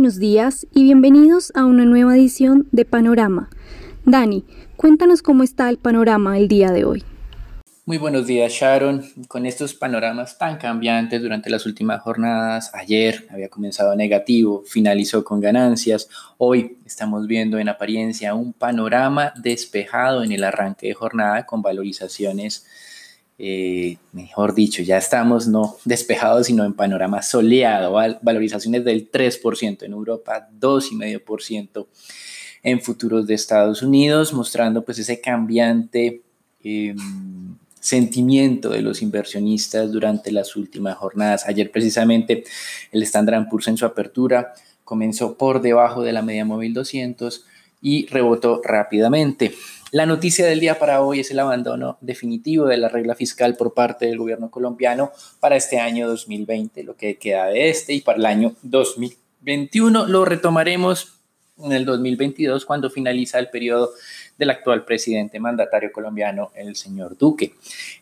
buenos días y bienvenidos a una nueva edición de Panorama. Dani, cuéntanos cómo está el panorama el día de hoy. Muy buenos días Sharon, con estos panoramas tan cambiantes durante las últimas jornadas, ayer había comenzado negativo, finalizó con ganancias, hoy estamos viendo en apariencia un panorama despejado en el arranque de jornada con valorizaciones eh, mejor dicho, ya estamos no despejados, sino en panorama soleado, valorizaciones del 3%, en Europa 2,5% en futuros de Estados Unidos, mostrando pues ese cambiante em, sentimiento de los inversionistas durante las últimas jornadas. Ayer precisamente el Standard Poor's en su apertura comenzó por debajo de la media móvil 200 y rebotó rápidamente. La noticia del día para hoy es el abandono definitivo de la regla fiscal por parte del gobierno colombiano para este año 2020, lo que queda de este y para el año 2021 lo retomaremos en el 2022 cuando finaliza el periodo del actual presidente mandatario colombiano, el señor Duque.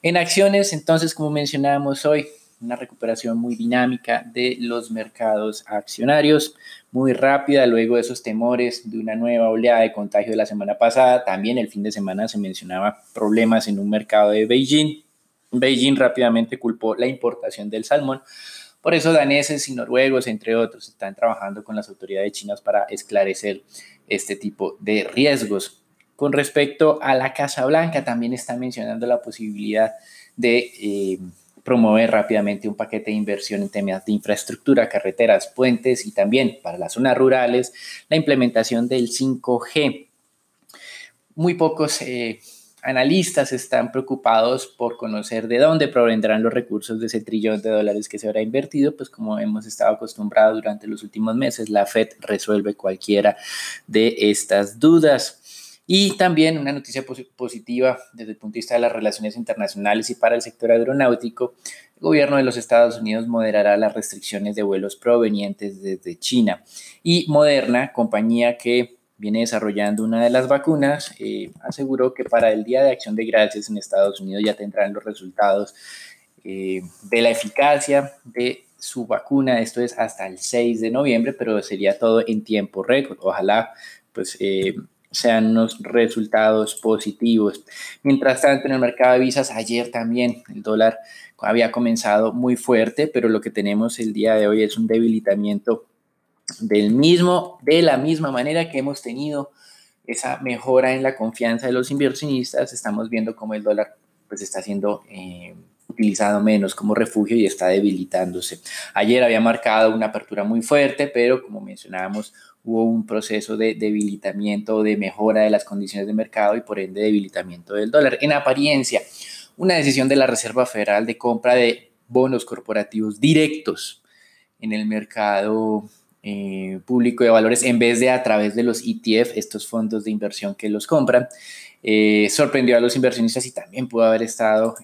En acciones, entonces, como mencionábamos hoy, una recuperación muy dinámica de los mercados accionarios, muy rápida luego de esos temores de una nueva oleada de contagio de la semana pasada. También el fin de semana se mencionaba problemas en un mercado de Beijing. Beijing rápidamente culpó la importación del salmón. Por eso daneses y noruegos, entre otros, están trabajando con las autoridades chinas para esclarecer este tipo de riesgos. Con respecto a la Casa Blanca, también están mencionando la posibilidad de eh, promover rápidamente un paquete de inversión en temas de infraestructura, carreteras, puentes y también para las zonas rurales la implementación del 5G. Muy pocos eh, analistas están preocupados por conocer de dónde provendrán los recursos de ese trillón de dólares que se habrá invertido, pues como hemos estado acostumbrados durante los últimos meses, la Fed resuelve cualquiera de estas dudas. Y también una noticia positiva desde el punto de vista de las relaciones internacionales y para el sector aeronáutico, el gobierno de los Estados Unidos moderará las restricciones de vuelos provenientes desde China. Y Moderna, compañía que viene desarrollando una de las vacunas, eh, aseguró que para el Día de Acción de Gracias en Estados Unidos ya tendrán los resultados eh, de la eficacia de su vacuna. Esto es hasta el 6 de noviembre, pero sería todo en tiempo récord. Ojalá pues eh, sean unos resultados positivos. Mientras tanto, en el mercado de visas, ayer también el dólar había comenzado muy fuerte, pero lo que tenemos el día de hoy es un debilitamiento del mismo, de la misma manera que hemos tenido esa mejora en la confianza de los inversionistas, estamos viendo cómo el dólar pues está siendo eh, utilizado menos como refugio y está debilitándose. Ayer había marcado una apertura muy fuerte, pero como mencionábamos, hubo un proceso de debilitamiento, de mejora de las condiciones de mercado y por ende debilitamiento del dólar. En apariencia, una decisión de la Reserva Federal de compra de bonos corporativos directos en el mercado eh, público de valores en vez de a través de los ETF, estos fondos de inversión que los compran, eh, sorprendió a los inversionistas y también pudo haber estado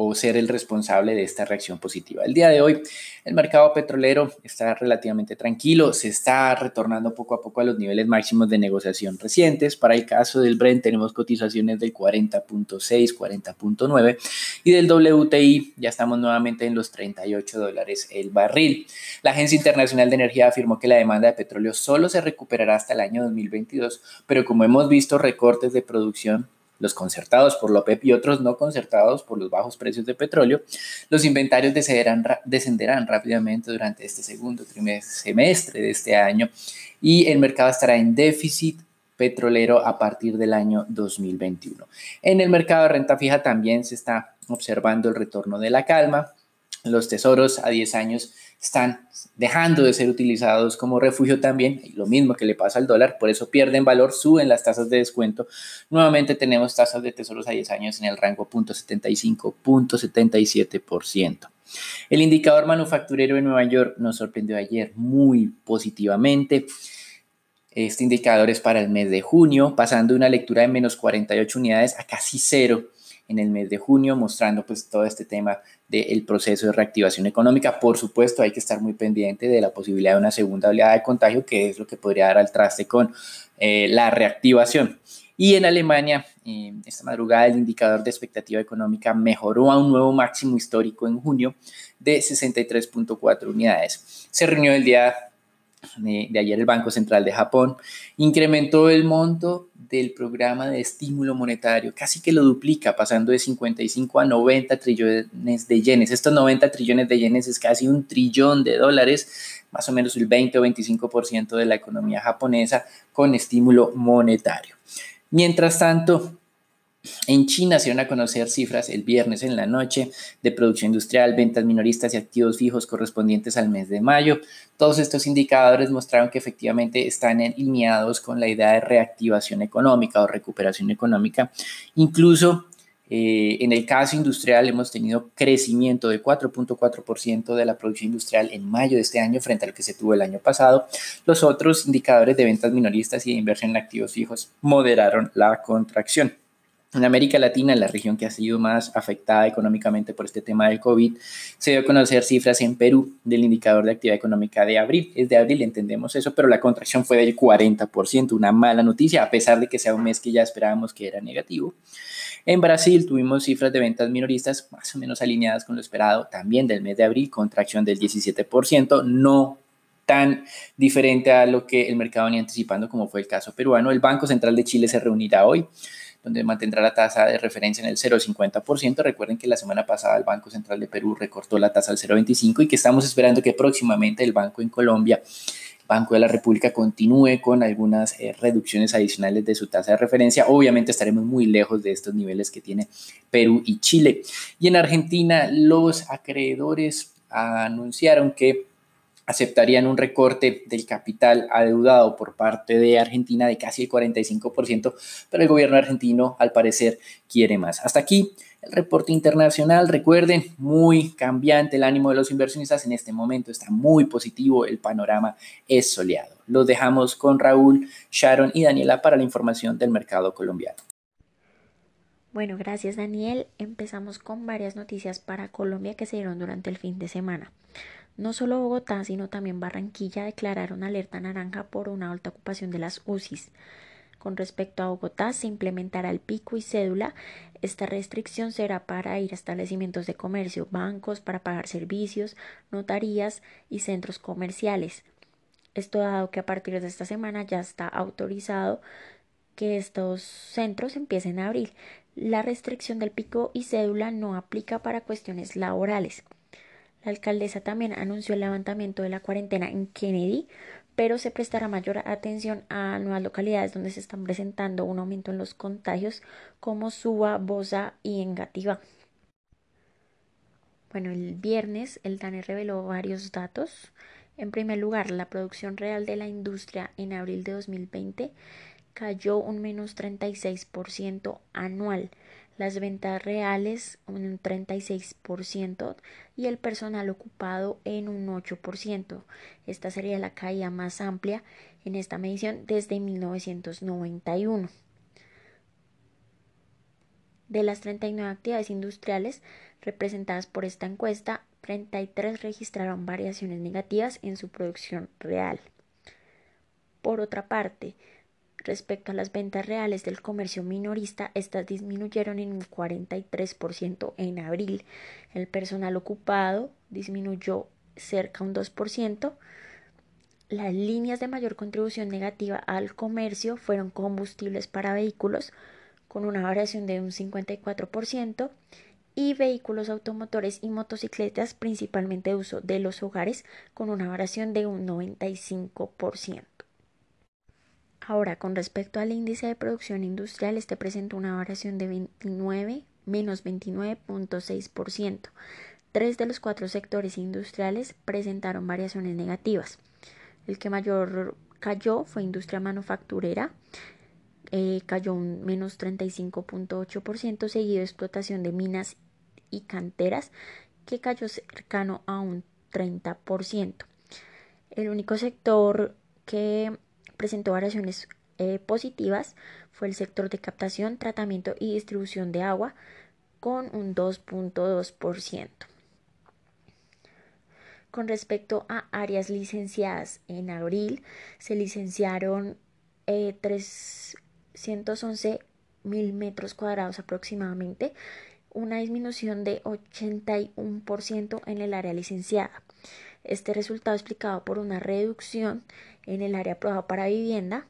o ser el responsable de esta reacción positiva. El día de hoy el mercado petrolero está relativamente tranquilo, se está retornando poco a poco a los niveles máximos de negociación recientes. Para el caso del Brent tenemos cotizaciones del 40.6, 40.9 y del WTI ya estamos nuevamente en los 38 dólares el barril. La Agencia Internacional de Energía afirmó que la demanda de petróleo solo se recuperará hasta el año 2022, pero como hemos visto recortes de producción los concertados por la OPEP y otros no concertados por los bajos precios de petróleo, los inventarios descenderán, descenderán rápidamente durante este segundo semestre de este año y el mercado estará en déficit petrolero a partir del año 2021. En el mercado de renta fija también se está observando el retorno de la calma. Los tesoros a 10 años están dejando de ser utilizados como refugio también, lo mismo que le pasa al dólar, por eso pierden valor, suben las tasas de descuento. Nuevamente tenemos tasas de tesoros a 10 años en el rango 0.75, 0.77%. El indicador manufacturero de Nueva York nos sorprendió ayer muy positivamente. Este indicador es para el mes de junio, pasando de una lectura de menos 48 unidades a casi cero en el mes de junio, mostrando pues todo este tema del proceso de reactivación económica. Por supuesto, hay que estar muy pendiente de la posibilidad de una segunda oleada de contagio, que es lo que podría dar al traste con eh, la reactivación. Y en Alemania, eh, esta madrugada el indicador de expectativa económica mejoró a un nuevo máximo histórico en junio de 63.4 unidades. Se reunió el día de, ayer el Banco Central de Japón incrementó el monto del programa de estímulo monetario, casi que lo duplica, pasando de 55 a 90 trillones de yenes. Estos 90 trillones de yenes es casi un trillón de dólares, más o menos el 20 o 25% de la economía japonesa con estímulo monetario. Mientras tanto, en China se van a conocer cifras el viernes en la noche de producción industrial, ventas minoristas y activos fijos correspondientes al mes de mayo. Todos estos indicadores mostraron que efectivamente están alineados con la idea de reactivación económica o recuperación económica. Incluso eh, en el caso industrial hemos tenido crecimiento de 4.4% de la producción industrial en mayo de este año frente al que se tuvo el año pasado. Los otros indicadores de ventas minoristas y de inversión en activos fijos moderaron la contracción. En América Latina, la región que ha sido más afectada económicamente por este tema del COVID, se dio a conocer cifras en Perú del indicador de actividad económica de abril. Es de abril, entendemos eso, pero la contracción fue del 40%, una mala noticia, a pesar de que sea un mes que ya esperábamos que era negativo. En Brasil tuvimos cifras de ventas minoristas más o menos alineadas con lo esperado, también del mes de abril, contracción del 17%, no tan diferente a lo que el mercado venía anticipando como fue el caso peruano. El Banco Central de Chile se reunirá hoy donde mantendrá la tasa de referencia en el 0,50%. Recuerden que la semana pasada el Banco Central de Perú recortó la tasa al 0,25 y que estamos esperando que próximamente el Banco en Colombia Banco de la República continúe con algunas eh, reducciones adicionales de su tasa de referencia. Obviamente estaremos muy lejos de estos niveles que tiene Perú y Chile. Y en Argentina los acreedores anunciaron que aceptarían un recorte del capital adeudado por parte de Argentina de casi el 45%, pero el gobierno argentino al parecer quiere más. Hasta aquí el reporte internacional. Recuerden, muy cambiante el ánimo de los inversionistas en este momento, está muy positivo, el panorama es soleado. Los dejamos con Raúl, Sharon y Daniela para la información del mercado colombiano. Bueno, gracias Daniel. Empezamos con varias noticias para Colombia que se dieron durante el fin de semana. No solo Bogotá, sino también Barranquilla declararon alerta naranja por una alta ocupación de las UCIs. Con respecto a Bogotá, se implementará el pico y cédula. Esta restricción será para ir a establecimientos de comercio, bancos, para pagar servicios, notarías y centros comerciales. Esto dado que a partir de esta semana ya está autorizado que estos centros empiecen a abrir. La restricción del pico y cédula no aplica para cuestiones laborales. La alcaldesa también anunció el levantamiento de la cuarentena en Kennedy, pero se prestará mayor atención a nuevas localidades donde se están presentando un aumento en los contagios como Suba, Bosa y Engativá. Bueno, el viernes el DANE reveló varios datos. En primer lugar, la producción real de la industria en abril de 2020 cayó un menos 36% anual las ventas reales un 36% y el personal ocupado en un 8%. Esta sería la caída más amplia en esta medición desde 1991. De las 39 actividades industriales representadas por esta encuesta, 33 registraron variaciones negativas en su producción real. Por otra parte, Respecto a las ventas reales del comercio minorista, estas disminuyeron en un 43% en abril. El personal ocupado disminuyó cerca un 2%. Las líneas de mayor contribución negativa al comercio fueron combustibles para vehículos, con una variación de un 54%, y vehículos automotores y motocicletas, principalmente de uso de los hogares, con una variación de un 95%. Ahora, con respecto al índice de producción industrial, este presenta una variación de 29, menos 29.6%. Tres de los cuatro sectores industriales presentaron variaciones negativas. El que mayor cayó fue industria manufacturera, eh, cayó un menos 35.8%, seguido de explotación de minas y canteras, que cayó cercano a un 30%. El único sector que presentó variaciones eh, positivas fue el sector de captación, tratamiento y distribución de agua con un 2.2%. Con respecto a áreas licenciadas, en abril se licenciaron 311 eh, mil metros cuadrados aproximadamente, una disminución de 81% en el área licenciada. Este resultado explicado por una reducción en el área aprobada para vivienda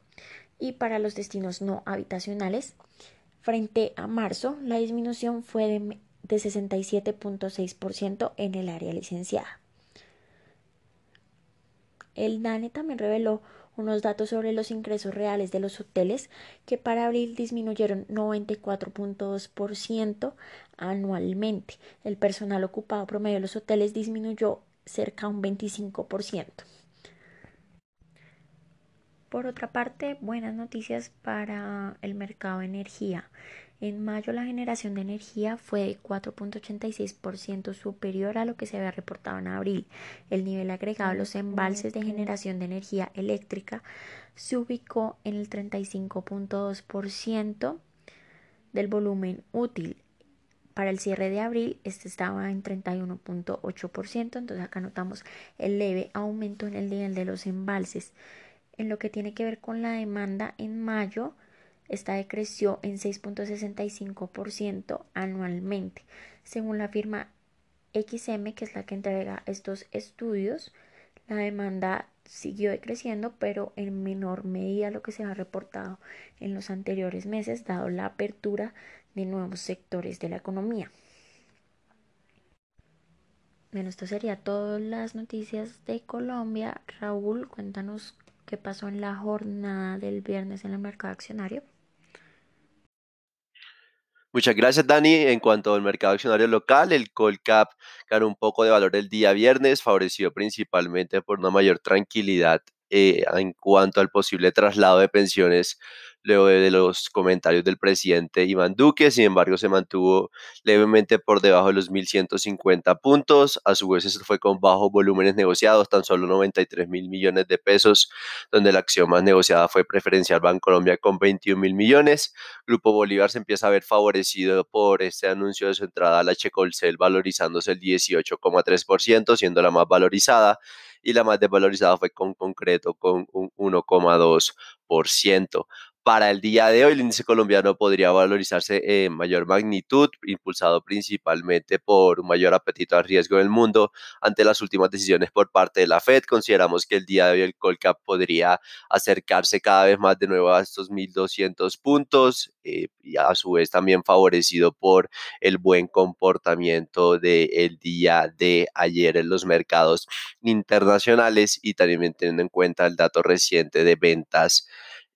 y para los destinos no habitacionales. Frente a marzo, la disminución fue de, de 67.6% en el área licenciada. El DANE también reveló unos datos sobre los ingresos reales de los hoteles que para abril disminuyeron 94.2% anualmente. El personal ocupado promedio de los hoteles disminuyó cerca de un 25%. Por otra parte, buenas noticias para el mercado de energía. En mayo la generación de energía fue de 4.86% superior a lo que se había reportado en abril. El nivel agregado de los embalses de generación de energía eléctrica se ubicó en el 35.2% del volumen útil. Para el cierre de abril, este estaba en 31.8%, entonces acá notamos el leve aumento en el nivel de los embalses. En lo que tiene que ver con la demanda en mayo, esta decreció en 6.65% anualmente. Según la firma XM, que es la que entrega estos estudios, la demanda siguió decreciendo, pero en menor medida lo que se ha reportado en los anteriores meses, dado la apertura de nuevos sectores de la economía. Bueno, esto sería todas las noticias de Colombia. Raúl, cuéntanos qué pasó en la jornada del viernes en el mercado accionario. Muchas gracias, Dani. En cuanto al mercado accionario local, el Colcap ganó un poco de valor el día viernes, favorecido principalmente por una mayor tranquilidad eh, en cuanto al posible traslado de pensiones luego de los comentarios del presidente Iván Duque, sin embargo se mantuvo levemente por debajo de los 1.150 puntos, a su vez eso fue con bajos volúmenes negociados, tan solo 93 mil millones de pesos, donde la acción más negociada fue preferencial Colombia con 21 mil millones, Grupo Bolívar se empieza a ver favorecido por este anuncio de su entrada a la Checolcel valorizándose el 18,3%, siendo la más valorizada, y la más desvalorizada fue con concreto con un 1,2%. Para el día de hoy, el índice colombiano podría valorizarse en mayor magnitud, impulsado principalmente por un mayor apetito al riesgo del mundo ante las últimas decisiones por parte de la Fed. Consideramos que el día de hoy el Colcap podría acercarse cada vez más de nuevo a estos 1.200 puntos eh, y a su vez también favorecido por el buen comportamiento del día de ayer en los mercados internacionales y también teniendo en cuenta el dato reciente de ventas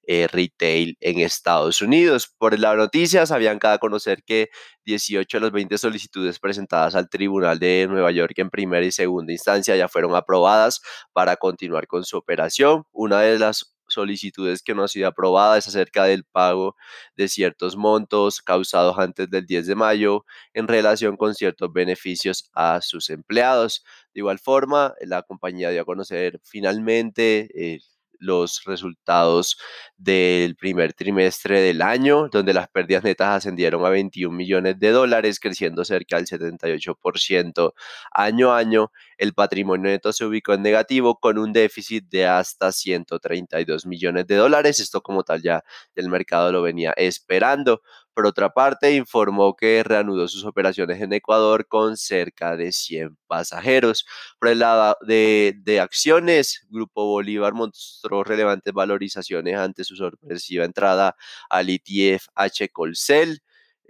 eh, retail en Estados Unidos. Por la noticias, habían cada conocer que 18 de las 20 solicitudes presentadas al Tribunal de Nueva York en primera y segunda instancia ya fueron aprobadas para continuar con su operación. Una de las solicitudes que no ha sido aprobada es acerca del pago de ciertos montos causados antes del 10 de mayo en relación con ciertos beneficios a sus empleados. De igual forma, la compañía dio a conocer finalmente eh, los resultados del primer trimestre del año, donde las pérdidas netas ascendieron a 21 millones de dólares, creciendo cerca del 78% año a año. El patrimonio neto se ubicó en negativo con un déficit de hasta 132 millones de dólares. Esto como tal ya el mercado lo venía esperando. Por otra parte, informó que reanudó sus operaciones en Ecuador con cerca de 100 pasajeros. Por el lado de, acciones, Grupo Bolívar mostró relevantes valorizaciones ante su sorpresiva entrada al ETF H. Colcel.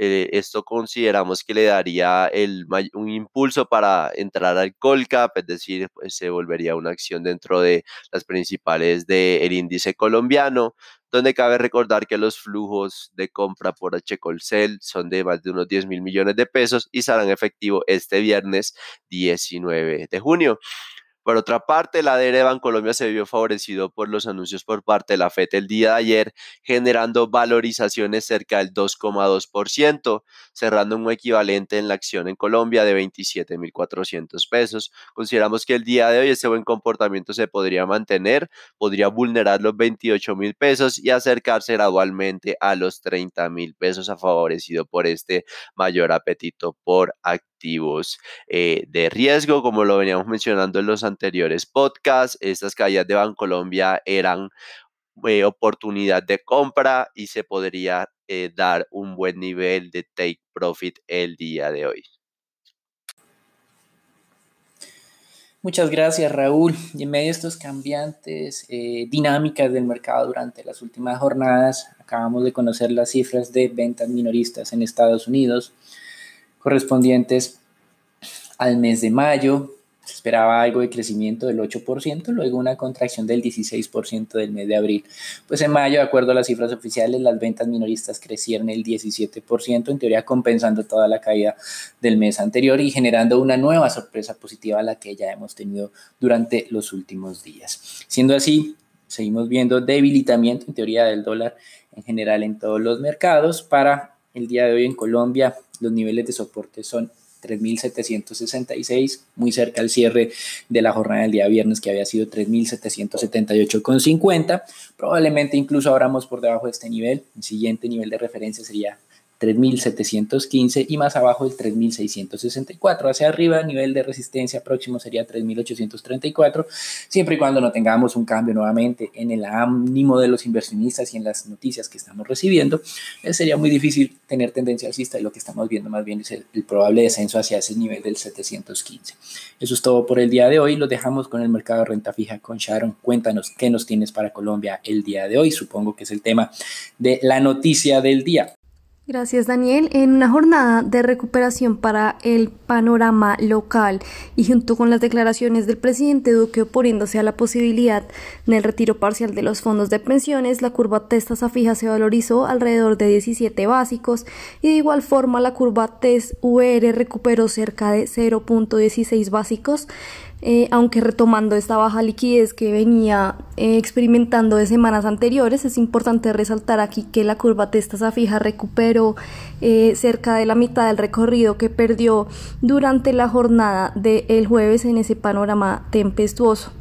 Eh, esto consideramos que le daría el, un impulso para entrar al Colcap, es decir, pues, se volvería una acción dentro de las principales del índice colombiano donde cabe recordar que los flujos de compra por. Colcel son de más de unos 10 mil millones de pesos y serán efectivo este viernes 19 de junio. Por otra parte, la ADR de Bancolombia se vio favorecido por los anuncios por parte de la FED el día de ayer, generando valorizaciones cerca del 2,2%, cerrando un equivalente en la acción en Colombia de 27.400 pesos. Consideramos que el día de hoy este buen comportamiento se podría mantener, podría vulnerar los 28 mil pesos y acercarse gradualmente a los 30 mil pesos, favorecido por este mayor apetito por activos eh, de riesgo, como lo veníamos mencionando en los anteriores podcasts. Estas caídas de Bancolombia eran eh, oportunidad de compra y se podría eh, dar un buen nivel de take profit el día de hoy. Muchas gracias, Raúl. Y en medio de estos cambiantes eh, dinámicas del mercado durante las últimas jornadas, acabamos de conocer las cifras de ventas minoristas en Estados Unidos correspondientes al mes de mayo, se esperaba algo de crecimiento del 8%, luego una contracción del 16% del mes de abril. Pues en mayo, de acuerdo a las cifras oficiales, las ventas minoristas crecieron el 17%, en teoría compensando toda la caída del mes anterior y generando una nueva sorpresa positiva a la que ya hemos tenido durante los últimos días. Siendo así, seguimos viendo debilitamiento en teoría del dólar en general en todos los mercados. Para el día de hoy en Colombia, los niveles de soporte son 3.766, muy cerca al cierre de la jornada del día viernes que había sido 3.778,50. Probablemente incluso abramos por debajo de este nivel. El siguiente nivel de referencia sería 3.715 y más abajo el 3.664. Hacia arriba, el nivel de resistencia próximo sería 3.834, siempre y cuando no tengamos un cambio nuevamente en el ánimo de los inversionistas y en las noticias que estamos recibiendo, eh, sería muy difícil tener tendencia alcista y lo que estamos viendo más bien es el, el probable descenso hacia ese nivel del 715. Eso es todo por el día de hoy. Lo dejamos con el mercado de renta fija con Sharon. Cuéntanos qué nos tienes para Colombia el día de hoy. Supongo que es el tema de la noticia del día. Gracias Daniel. En una jornada de recuperación para el panorama local y junto con las declaraciones del presidente Duque oponiéndose a la posibilidad del retiro parcial de los fondos de pensiones, la curva test fija se valorizó alrededor de 17 básicos y de igual forma la curva test UR recuperó cerca de 0.16 básicos. Eh, aunque retomando esta baja liquidez que venía eh, experimentando de semanas anteriores, es importante resaltar aquí que la curva testa fija recuperó eh, cerca de la mitad del recorrido que perdió durante la jornada del jueves en ese panorama tempestuoso.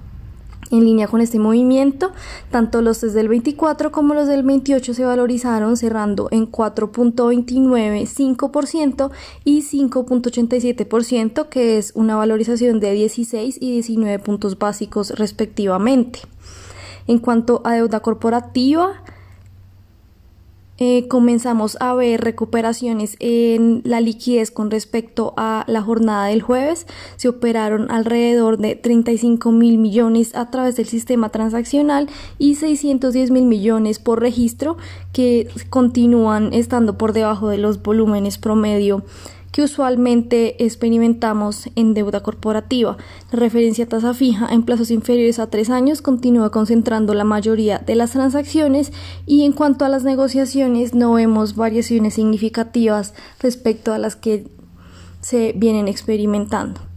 En línea con este movimiento, tanto los desde el 24 como los del 28 se valorizaron cerrando en 4.295% y 5.87%, que es una valorización de 16 y 19 puntos básicos respectivamente. En cuanto a deuda corporativa, eh, comenzamos a ver recuperaciones en la liquidez con respecto a la jornada del jueves. Se operaron alrededor de 35 mil millones a través del sistema transaccional y 610 mil millones por registro que continúan estando por debajo de los volúmenes promedio que usualmente experimentamos en deuda corporativa. La referencia a tasa fija en plazos inferiores a tres años continúa concentrando la mayoría de las transacciones y en cuanto a las negociaciones no vemos variaciones significativas respecto a las que se vienen experimentando.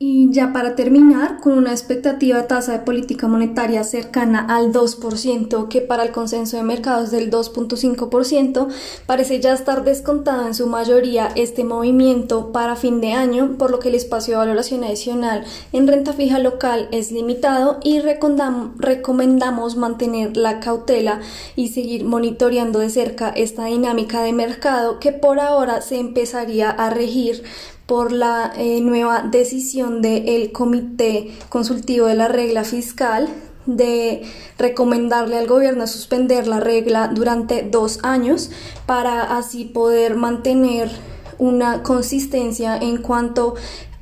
Y ya para terminar, con una expectativa tasa de política monetaria cercana al 2%, que para el consenso de mercados del 2.5%, parece ya estar descontado en su mayoría este movimiento para fin de año, por lo que el espacio de valoración adicional en renta fija local es limitado y recomendamos mantener la cautela y seguir monitoreando de cerca esta dinámica de mercado que por ahora se empezaría a regir por la eh, nueva decisión del Comité Consultivo de la Regla Fiscal de recomendarle al gobierno suspender la regla durante dos años para así poder mantener una consistencia en cuanto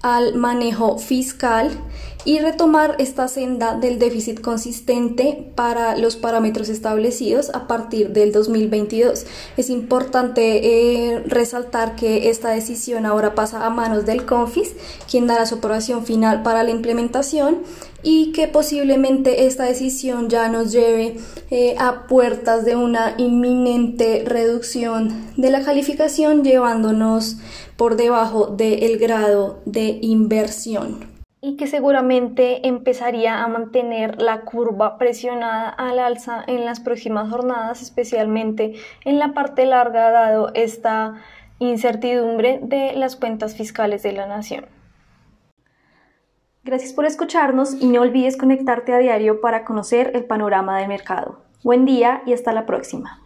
al manejo fiscal y retomar esta senda del déficit consistente para los parámetros establecidos a partir del 2022. Es importante eh, resaltar que esta decisión ahora pasa a manos del CONFIS, quien dará su aprobación final para la implementación y que posiblemente esta decisión ya nos lleve eh, a puertas de una inminente reducción de la calificación llevándonos por debajo del grado de inversión y que seguramente empezaría a mantener la curva presionada al alza en las próximas jornadas, especialmente en la parte larga, dado esta incertidumbre de las cuentas fiscales de la nación. Gracias por escucharnos y no olvides conectarte a diario para conocer el panorama del mercado. Buen día y hasta la próxima.